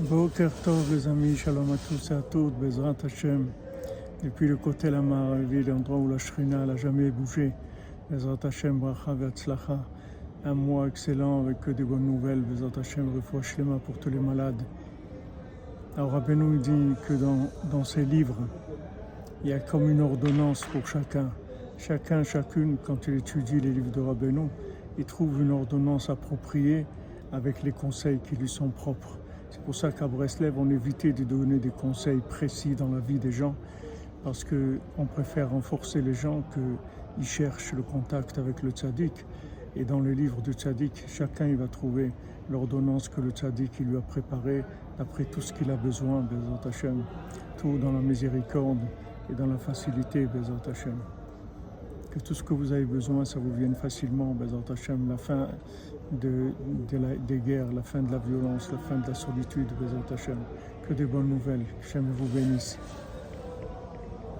Les amis, shalom à tous et à toutes, Bezrat Hashem. Depuis le côté la Maravi, l'endroit où la Shrina n'a jamais bougé, Bezrat Hashem, Bracha Vetzlacha. Un mois excellent avec que des bonnes nouvelles, Bezrat Hashem, Refoua Shlema pour tous les malades. Alors Rabbeinu dit que dans, dans ses livres, il y a comme une ordonnance pour chacun. Chacun, chacune, quand il étudie les livres de Rabbeinu, il trouve une ordonnance appropriée avec les conseils qui lui sont propres. C'est pour ça qu'à Breslev, on évitait de donner des conseils précis dans la vie des gens, parce qu'on préfère renforcer les gens qu'ils cherchent le contact avec le tzaddik. Et dans le livre du tzaddik, chacun va trouver l'ordonnance que le tzaddik lui a préparée d'après tout ce qu'il a besoin, Bezat Hashem. Tout dans la miséricorde et dans la facilité, Bezat Hashem que tout ce que vous avez besoin, ça vous vienne facilement, Bezat Hashem, la fin de, des guerres, la fin de la violence, la fin de la solitude, Bezat Hashem. Que des bonnes nouvelles. Hashem vous bénisse.